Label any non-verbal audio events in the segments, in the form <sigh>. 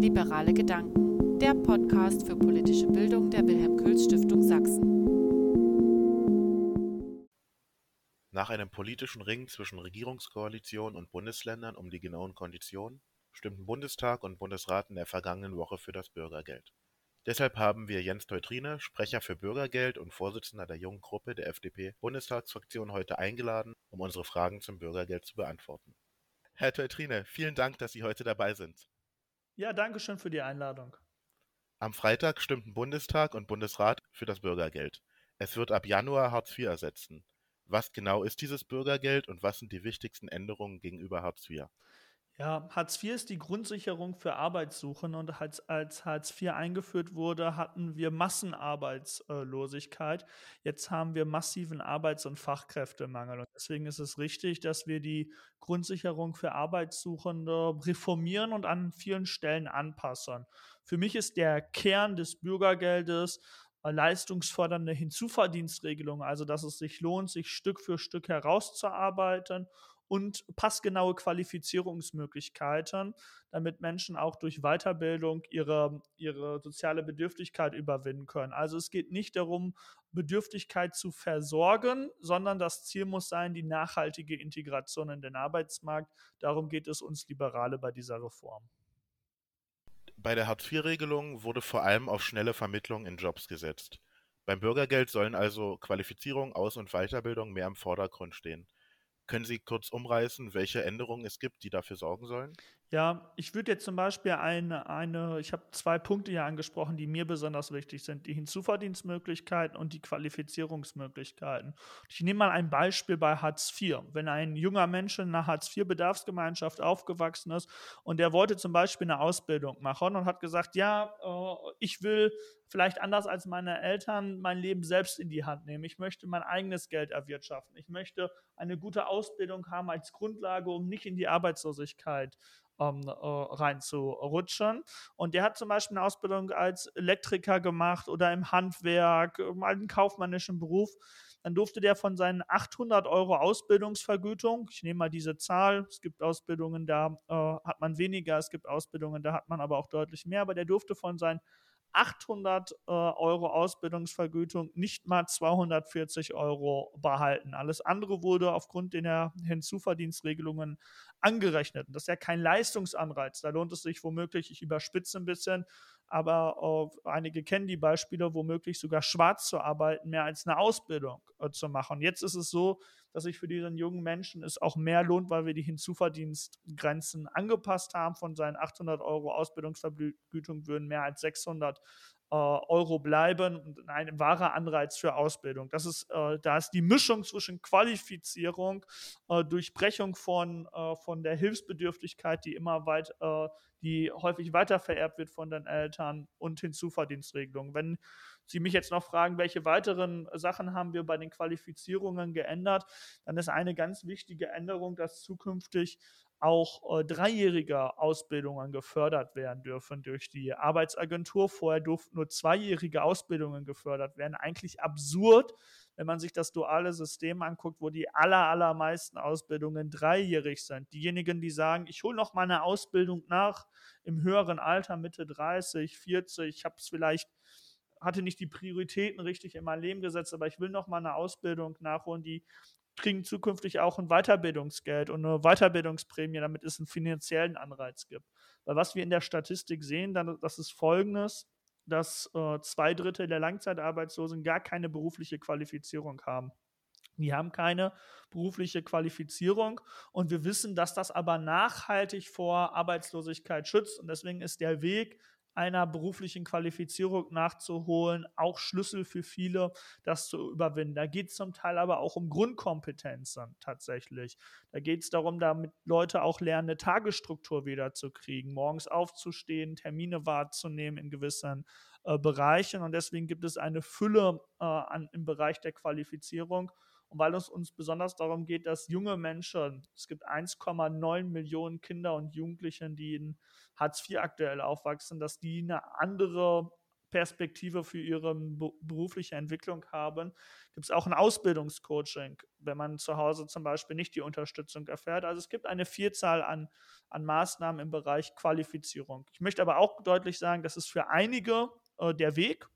Liberale Gedanken, der Podcast für politische Bildung der Wilhelm Kühls Stiftung Sachsen. Nach einem politischen Ring zwischen Regierungskoalition und Bundesländern um die genauen Konditionen stimmten Bundestag und Bundesrat in der vergangenen Woche für das Bürgergeld. Deshalb haben wir Jens Teutrine, Sprecher für Bürgergeld und Vorsitzender der jungen Gruppe der FDP-Bundestagsfraktion, heute eingeladen, um unsere Fragen zum Bürgergeld zu beantworten. Herr Teutrine, vielen Dank, dass Sie heute dabei sind. Ja, danke schön für die Einladung. Am Freitag stimmten Bundestag und Bundesrat für das Bürgergeld. Es wird ab Januar Hartz IV ersetzen. Was genau ist dieses Bürgergeld und was sind die wichtigsten Änderungen gegenüber Hartz IV? Ja, Hartz IV ist die Grundsicherung für Arbeitssuchende und als, als Hartz IV eingeführt wurde, hatten wir Massenarbeitslosigkeit. Jetzt haben wir massiven Arbeits- und Fachkräftemangel. Und deswegen ist es richtig, dass wir die Grundsicherung für Arbeitssuchende reformieren und an vielen Stellen anpassen. Für mich ist der Kern des Bürgergeldes leistungsfördernde Hinzuverdienstregelung, also dass es sich lohnt, sich Stück für Stück herauszuarbeiten und passgenaue Qualifizierungsmöglichkeiten, damit Menschen auch durch Weiterbildung ihre, ihre soziale Bedürftigkeit überwinden können. Also es geht nicht darum, Bedürftigkeit zu versorgen, sondern das Ziel muss sein, die nachhaltige Integration in den Arbeitsmarkt. Darum geht es uns Liberale bei dieser Reform. Bei der Hartz-IV-Regelung wurde vor allem auf schnelle Vermittlung in Jobs gesetzt. Beim Bürgergeld sollen also Qualifizierung, Aus- und Weiterbildung mehr im Vordergrund stehen. Können Sie kurz umreißen, welche Änderungen es gibt, die dafür sorgen sollen? Ja, ich würde jetzt zum Beispiel eine, eine ich habe zwei Punkte hier angesprochen, die mir besonders wichtig sind, die Hinzuverdienstmöglichkeiten und die Qualifizierungsmöglichkeiten. Ich nehme mal ein Beispiel bei Hartz IV. Wenn ein junger Mensch in einer Hartz IV-Bedarfsgemeinschaft aufgewachsen ist und der wollte zum Beispiel eine Ausbildung machen und hat gesagt, ja, äh, ich will vielleicht anders als meine Eltern mein Leben selbst in die Hand nehmen. Ich möchte mein eigenes Geld erwirtschaften. Ich möchte eine gute Ausbildung haben als Grundlage, um nicht in die Arbeitslosigkeit ähm, äh, reinzurutschen. Und der hat zum Beispiel eine Ausbildung als Elektriker gemacht oder im Handwerk, mal einen kaufmännischen Beruf. Dann durfte der von seinen 800 Euro Ausbildungsvergütung, ich nehme mal diese Zahl, es gibt Ausbildungen, da äh, hat man weniger, es gibt Ausbildungen, da hat man aber auch deutlich mehr, aber der durfte von seinen 800 äh, Euro Ausbildungsvergütung nicht mal 240 Euro behalten. Alles andere wurde aufgrund der Hinzuverdienstregelungen angerechnet. Das ist ja kein Leistungsanreiz. Da lohnt es sich womöglich, ich überspitze ein bisschen, aber äh, einige kennen die Beispiele, womöglich sogar schwarz zu arbeiten, mehr als eine Ausbildung äh, zu machen. Jetzt ist es so, dass sich für diesen jungen Menschen es auch mehr lohnt, weil wir die Hinzuverdienstgrenzen angepasst haben. Von seinen 800 Euro Ausbildungsvergütung würden mehr als 600 äh, Euro bleiben und ein wahrer Anreiz für Ausbildung. Das ist, äh, da ist die Mischung zwischen Qualifizierung, äh, Durchbrechung von, äh, von der Hilfsbedürftigkeit, die immer weit, äh, die häufig weiter vererbt wird von den Eltern und Hinzuverdienstregelungen. Wenn Sie mich jetzt noch fragen, welche weiteren Sachen haben wir bei den Qualifizierungen geändert, dann ist eine ganz wichtige Änderung, dass zukünftig auch äh, dreijährige Ausbildungen gefördert werden dürfen durch die Arbeitsagentur. Vorher durften nur zweijährige Ausbildungen gefördert werden. Eigentlich absurd, wenn man sich das duale System anguckt, wo die aller, allermeisten Ausbildungen dreijährig sind. Diejenigen, die sagen, ich hole noch mal eine Ausbildung nach im höheren Alter, Mitte 30, 40, ich habe es vielleicht hatte nicht die Prioritäten richtig in mein Leben gesetzt, aber ich will noch mal eine Ausbildung nachholen, die kriegen zukünftig auch ein Weiterbildungsgeld und eine Weiterbildungsprämie, damit es einen finanziellen Anreiz gibt. Weil was wir in der Statistik sehen, dann, das ist folgendes, dass äh, zwei Drittel der Langzeitarbeitslosen gar keine berufliche Qualifizierung haben. Die haben keine berufliche Qualifizierung und wir wissen, dass das aber nachhaltig vor Arbeitslosigkeit schützt und deswegen ist der Weg einer beruflichen Qualifizierung nachzuholen, auch Schlüssel für viele, das zu überwinden. Da geht es zum Teil aber auch um Grundkompetenzen tatsächlich. Da geht es darum, damit Leute auch lernen, eine Tagesstruktur wiederzukriegen, morgens aufzustehen, Termine wahrzunehmen in gewissen äh, Bereichen. Und deswegen gibt es eine Fülle äh, an, im Bereich der Qualifizierung. Und weil es uns besonders darum geht, dass junge Menschen, es gibt 1,9 Millionen Kinder und Jugendliche, die in Hartz IV aktuell aufwachsen, dass die eine andere Perspektive für ihre berufliche Entwicklung haben, gibt es auch ein Ausbildungscoaching, wenn man zu Hause zum Beispiel nicht die Unterstützung erfährt. Also es gibt eine Vielzahl an, an Maßnahmen im Bereich Qualifizierung. Ich möchte aber auch deutlich sagen, das ist für einige äh, der Weg,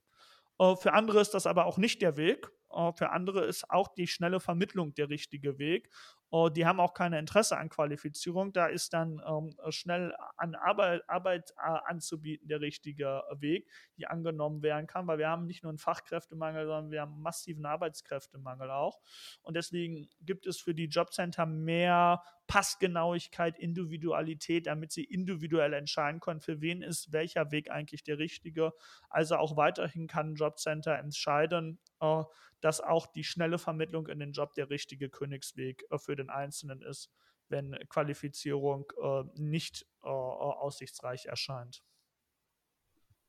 äh, für andere ist das aber auch nicht der Weg. Für andere ist auch die schnelle Vermittlung der richtige Weg. Uh, die haben auch kein Interesse an Qualifizierung. Da ist dann ähm, schnell an Arbeit, Arbeit äh, anzubieten der richtige Weg, die angenommen werden kann, weil wir haben nicht nur einen Fachkräftemangel, sondern wir haben einen massiven Arbeitskräftemangel auch. Und deswegen gibt es für die Jobcenter mehr Passgenauigkeit, Individualität, damit sie individuell entscheiden können, für wen ist welcher Weg eigentlich der richtige. Also auch weiterhin kann ein Jobcenter entscheiden, äh, dass auch die schnelle Vermittlung in den Job der richtige Königsweg äh, für den Einzelnen ist, wenn Qualifizierung äh, nicht aussichtsreich erscheint.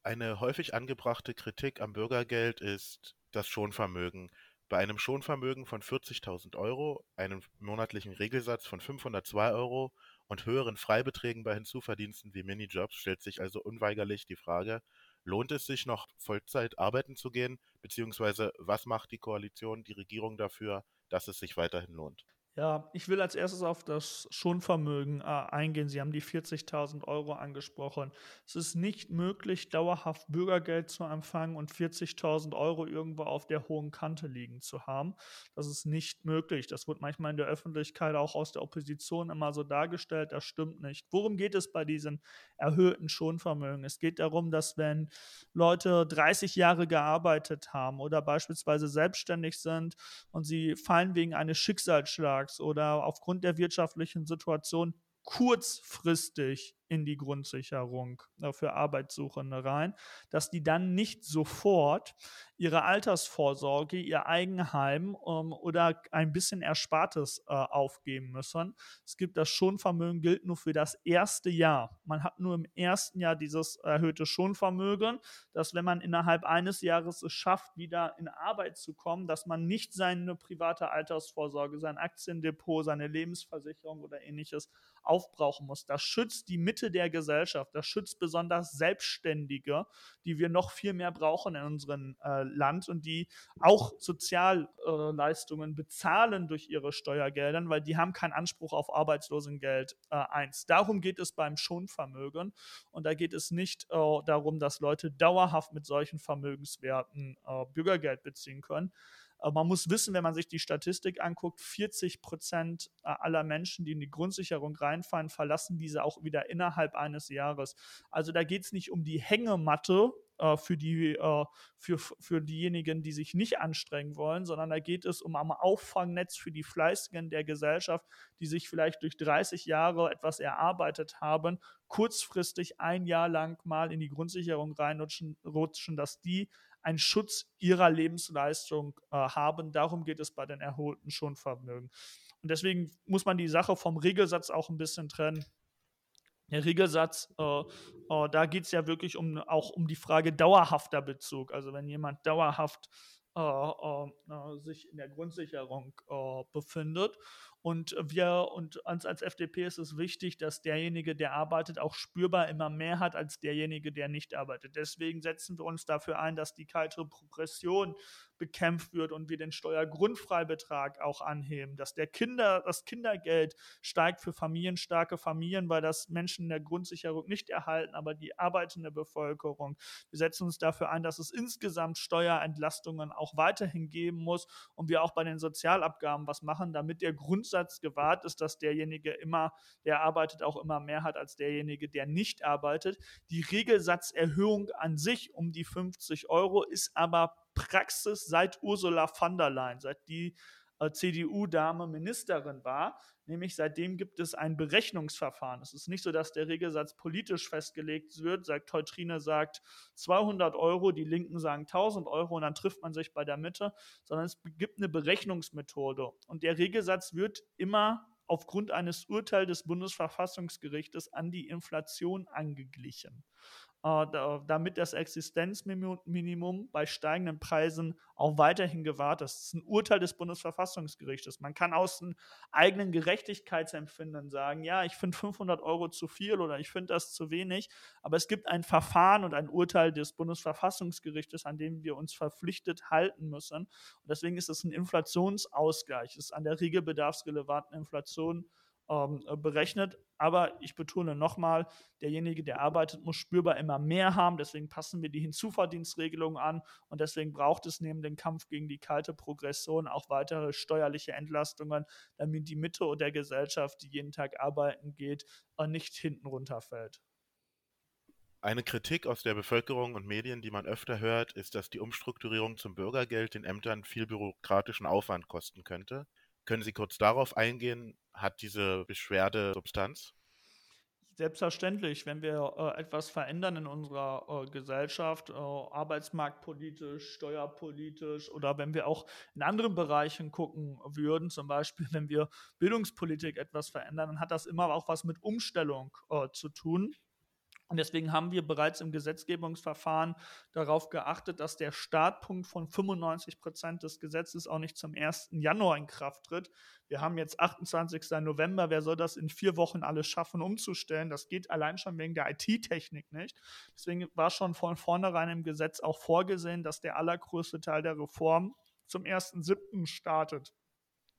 Eine häufig angebrachte Kritik am Bürgergeld ist das Schonvermögen. Bei einem Schonvermögen von 40.000 Euro, einem monatlichen Regelsatz von 502 Euro und höheren Freibeträgen bei Hinzuverdiensten wie Minijobs stellt sich also unweigerlich die Frage, lohnt es sich noch Vollzeit arbeiten zu gehen, beziehungsweise was macht die Koalition, die Regierung dafür, dass es sich weiterhin lohnt? Ja, ich will als erstes auf das Schonvermögen äh, eingehen. Sie haben die 40.000 Euro angesprochen. Es ist nicht möglich, dauerhaft Bürgergeld zu empfangen und 40.000 Euro irgendwo auf der hohen Kante liegen zu haben. Das ist nicht möglich. Das wird manchmal in der Öffentlichkeit auch aus der Opposition immer so dargestellt. Das stimmt nicht. Worum geht es bei diesen erhöhten Schonvermögen? Es geht darum, dass wenn Leute 30 Jahre gearbeitet haben oder beispielsweise selbstständig sind und sie fallen wegen eines Schicksalsschlags Auftrags oder aufgrund der wirtschaftlichen Situation kurzfristig in die Grundsicherung äh, für Arbeitssuchende rein, dass die dann nicht sofort ihre Altersvorsorge, ihr Eigenheim ähm, oder ein bisschen Erspartes äh, aufgeben müssen. Es gibt das Schonvermögen, gilt nur für das erste Jahr. Man hat nur im ersten Jahr dieses erhöhte Schonvermögen, dass wenn man innerhalb eines Jahres es schafft, wieder in Arbeit zu kommen, dass man nicht seine private Altersvorsorge, sein Aktiendepot, seine Lebensversicherung oder ähnliches aufbrauchen muss. Das schützt die Mitte der Gesellschaft, das schützt besonders Selbstständige, die wir noch viel mehr brauchen in unserem äh, Land und die auch Sozialleistungen äh, bezahlen durch ihre Steuergelder, weil die haben keinen Anspruch auf Arbeitslosengeld äh, 1. Darum geht es beim Schonvermögen und da geht es nicht äh, darum, dass Leute dauerhaft mit solchen Vermögenswerten äh, Bürgergeld beziehen können. Aber man muss wissen, wenn man sich die Statistik anguckt, 40 Prozent äh, aller Menschen, die in die Grundsicherung reinfallen, verlassen diese auch wieder innerhalb eines Jahres. Also da geht es nicht um die Hängematte, äh, für, die, äh, für, für diejenigen, die sich nicht anstrengen wollen, sondern da geht es um ein Auffangnetz für die Fleißigen der Gesellschaft, die sich vielleicht durch 30 Jahre etwas erarbeitet haben, kurzfristig ein Jahr lang mal in die Grundsicherung reinrutschen, rutschen, dass die einen Schutz ihrer Lebensleistung äh, haben. Darum geht es bei den erholten Schonvermögen. Und deswegen muss man die Sache vom Regelsatz auch ein bisschen trennen. Der Regelsatz, äh, äh, da geht es ja wirklich um, auch um die Frage dauerhafter Bezug. Also wenn jemand dauerhaft äh, äh, äh sich in der Grundsicherung befindet und wir und uns als FDP ist es wichtig, dass derjenige, der arbeitet, auch spürbar immer mehr hat als derjenige, der nicht arbeitet. Deswegen setzen wir uns dafür ein, dass die kalte Progression bekämpft wird und wir den Steuergrundfreibetrag auch anheben, dass der Kinder, das Kindergeld steigt für familienstarke Familien, weil das Menschen in der Grundsicherung nicht erhalten, aber die arbeitende Bevölkerung. Wir setzen uns dafür ein, dass es insgesamt Steuerentlastungen auch weiterhin geben muss und wir auch bei den Sozialabgaben was machen, damit der Grundsatz Grundsatz gewahrt ist, dass derjenige immer, der arbeitet, auch immer mehr hat als derjenige, der nicht arbeitet. Die Regelsatzerhöhung an sich um die 50 Euro ist aber Praxis seit Ursula von der Leyen, seit die äh, CDU-Dame Ministerin war. Nämlich seitdem gibt es ein Berechnungsverfahren. Es ist nicht so, dass der Regelsatz politisch festgelegt wird. Sagt Teutrine sagt 200 Euro, die Linken sagen 1000 Euro und dann trifft man sich bei der Mitte, sondern es gibt eine Berechnungsmethode. Und der Regelsatz wird immer aufgrund eines Urteils des Bundesverfassungsgerichtes an die Inflation angeglichen. Äh, damit das Existenzminimum bei steigenden Preisen auch weiterhin gewahrt ist. Das ist ein Urteil des Bundesverfassungsgerichtes. Man kann aus einem eigenen Gerechtigkeitsempfinden sagen, ja, ich finde 500 Euro zu viel oder ich finde das zu wenig, aber es gibt ein Verfahren und ein Urteil des Bundesverfassungsgerichtes, an dem wir uns verpflichtet halten müssen. Und deswegen ist es ein Inflationsausgleich. Es ist an der regelbedarfsrelevanten Inflation ähm, äh, berechnet. Aber ich betone nochmal, derjenige, der arbeitet, muss spürbar immer mehr haben. Deswegen passen wir die Hinzuverdienstregelung an. Und deswegen braucht es neben dem Kampf gegen die kalte Progression auch weitere steuerliche Entlastungen, damit die Mitte der Gesellschaft, die jeden Tag arbeiten geht, äh, nicht hinten runterfällt. Eine Kritik aus der Bevölkerung und Medien, die man öfter hört, ist, dass die Umstrukturierung zum Bürgergeld den Ämtern viel bürokratischen Aufwand kosten könnte. Können Sie kurz darauf eingehen? Hat diese Beschwerde Substanz? Selbstverständlich, wenn wir äh, etwas verändern in unserer äh, Gesellschaft, äh, arbeitsmarktpolitisch, steuerpolitisch oder wenn wir auch in anderen Bereichen gucken würden, zum Beispiel <laughs> wenn wir Bildungspolitik etwas verändern, dann hat das immer auch was mit Umstellung äh, zu tun. Und deswegen haben wir bereits im Gesetzgebungsverfahren darauf geachtet, dass der Startpunkt von 95 Prozent des Gesetzes auch nicht zum 1. Januar in Kraft tritt. Wir haben jetzt 28. November. Wer soll das in vier Wochen alles schaffen, umzustellen? Das geht allein schon wegen der IT-Technik nicht. Deswegen war schon von vornherein im Gesetz auch vorgesehen, dass der allergrößte Teil der Reform zum 1.7. startet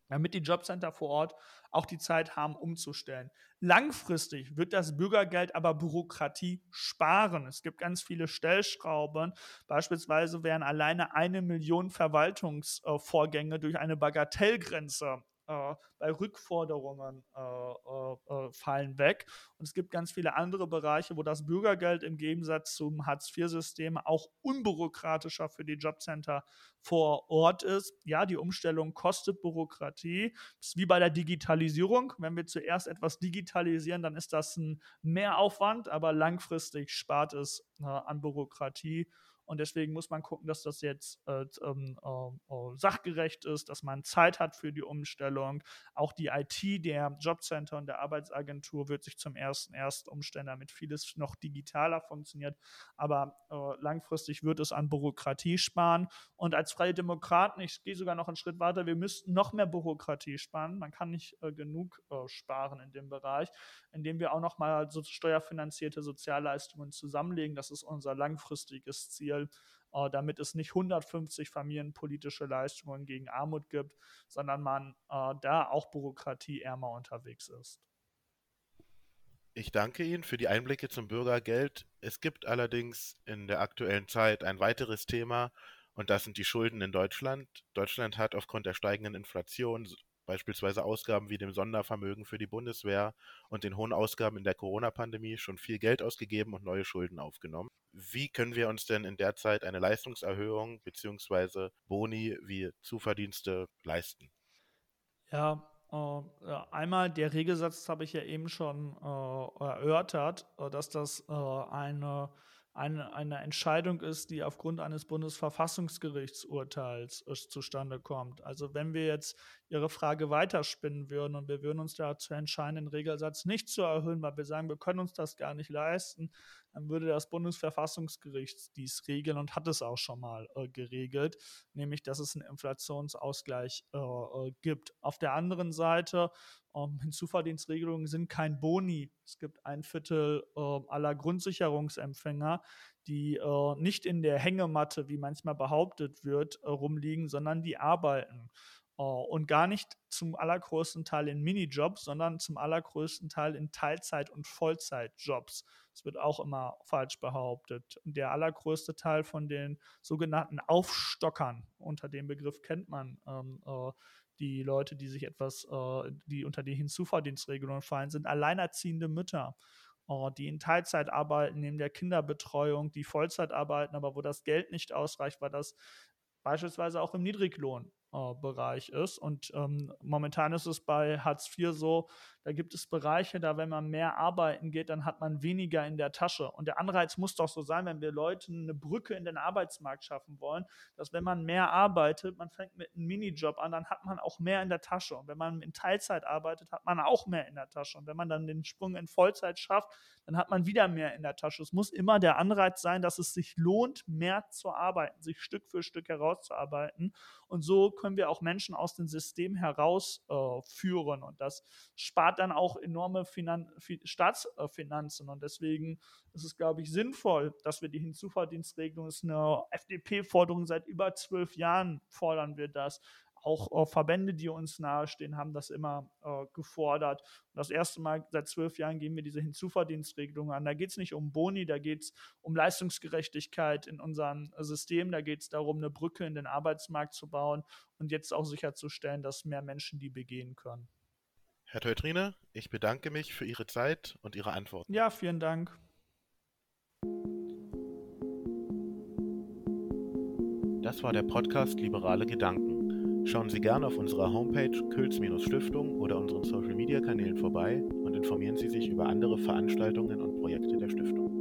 damit die Jobcenter vor Ort auch die Zeit haben, umzustellen. Langfristig wird das Bürgergeld aber Bürokratie sparen. Es gibt ganz viele Stellschrauben. Beispielsweise werden alleine eine Million Verwaltungsvorgänge durch eine Bagatellgrenze äh, bei Rückforderungen äh, äh, äh, fallen weg. Und es gibt ganz viele andere Bereiche, wo das Bürgergeld im Gegensatz zum Hartz-IV-System auch unbürokratischer für die Jobcenter vor Ort ist. Ja, die Umstellung kostet Bürokratie. Das ist wie bei der Digitalisierung. Wenn wir zuerst etwas digitalisieren, dann ist das ein Mehraufwand, aber langfristig spart es äh, an Bürokratie. Und deswegen muss man gucken, dass das jetzt äh, ähm, äh, äh, sachgerecht ist, dass man Zeit hat für die Umstellung. Auch die IT der Jobcenter und der Arbeitsagentur wird sich zum ersten erst umstellen, damit vieles noch digitaler funktioniert. Aber äh, langfristig wird es an Bürokratie sparen. Und als Freie Demokraten, ich gehe sogar noch einen Schritt weiter, wir müssten noch mehr Bürokratie sparen. Man kann nicht äh, genug äh, sparen in dem Bereich, indem wir auch noch mal so steuerfinanzierte Sozialleistungen zusammenlegen. Das ist unser langfristiges Ziel Ziel, äh, damit es nicht 150 familienpolitische Leistungen gegen Armut gibt, sondern man äh, da auch bürokratieärmer unterwegs ist. Ich danke Ihnen für die Einblicke zum Bürgergeld. Es gibt allerdings in der aktuellen Zeit ein weiteres Thema, und das sind die Schulden in Deutschland. Deutschland hat aufgrund der steigenden Inflation beispielsweise Ausgaben wie dem Sondervermögen für die Bundeswehr und den hohen Ausgaben in der Corona-Pandemie schon viel Geld ausgegeben und neue Schulden aufgenommen. Wie können wir uns denn in der Zeit eine Leistungserhöhung bzw. Boni wie Zuverdienste leisten? Ja, äh, einmal der Regelsatz habe ich ja eben schon äh, erörtert, äh, dass das eine eine, eine Entscheidung ist, die aufgrund eines Bundesverfassungsgerichtsurteils zustande kommt. Also wenn wir jetzt Ihre Frage weiterspinnen würden und wir würden uns dazu entscheiden, den Regelsatz nicht zu erhöhen, weil wir sagen, wir können uns das gar nicht leisten, dann würde das Bundesverfassungsgericht dies regeln und hat es auch schon mal äh, geregelt, nämlich dass es einen Inflationsausgleich äh, äh gibt. Auf der anderen Seite ähm, Hinzuverdienstregelungen sind kein Boni. Es gibt ein Viertel äh, aller Grundsicherungsempfänger, die äh, nicht in der Hängematte, wie manchmal behauptet wird, äh, rumliegen, sondern die arbeiten. Äh, und gar nicht zum allergrößten Teil in Minijobs, sondern zum allergrößten Teil in Teilzeit- und Vollzeitjobs. Das wird auch immer falsch behauptet. Und der allergrößte Teil von den sogenannten Aufstockern, unter dem Begriff kennt man ähm, äh, die Leute, die sich etwas, äh, die unter die Hinzuverdienstregelung fallen, sind alleinerziehende Mütter äh, die in Teilzeit arbeiten, neben der Kinderbetreuung, die Vollzeit arbeiten, aber wo das Geld nicht ausreicht, weil das beispielsweise auch im Niedriglohnbereich ist. Und ähm, momentan ist es bei Hartz IV so, Da gibt es Bereiche, da wenn man mehr arbeiten geht, dann hat man weniger in der Tasche. Und der Anreiz muss doch so sein, wenn wir Leuten eine Brücke in den Arbeitsmarkt schaffen wollen, dass wenn man mehr arbeitet, man fängt mit einem Minijob an, dann hat man auch mehr in der Tasche. Und wenn man in Teilzeit arbeitet, hat man auch mehr in der Tasche. Und wenn man dann den Sprung in Vollzeit schafft, dann hat man wieder mehr in der Tasche. Es muss immer der Anreiz sein, dass es sich lohnt, mehr zu arbeiten, sich Stück für Stück herauszuarbeiten. Und so können wir auch Menschen aus dem System herausführen. Äh, und das spart dann auch enorme Finan Staatsfinanzen. Und deswegen ist es, glaube ich, sinnvoll, dass wir die Hinzuverdienstregelung, das ist eine FDP-Forderung seit über zwölf Jahren, fordern wir das auch äh, Verbände, die uns nahestehen, haben das immer äh, gefordert. Und das erste Mal seit zwölf Jahren gehen wir diese Hinzuverdienstregelung an. Da geht es nicht um Boni, da geht es um Leistungsgerechtigkeit in unserem System, da geht es darum, eine Brücke in den Arbeitsmarkt zu bauen und jetzt auch sicherzustellen, dass mehr Menschen die begehen können. Herr Teutrine, ich bedanke mich für Ihre Zeit und Ihre Antworten. Ja, vielen Dank. Das war der Podcast Liberale Gedanken. Schauen Sie gerne auf unserer Homepage Külz-Stiftung oder unseren Social-Media-Kanälen vorbei und informieren Sie sich über andere Veranstaltungen und Projekte der Stiftung.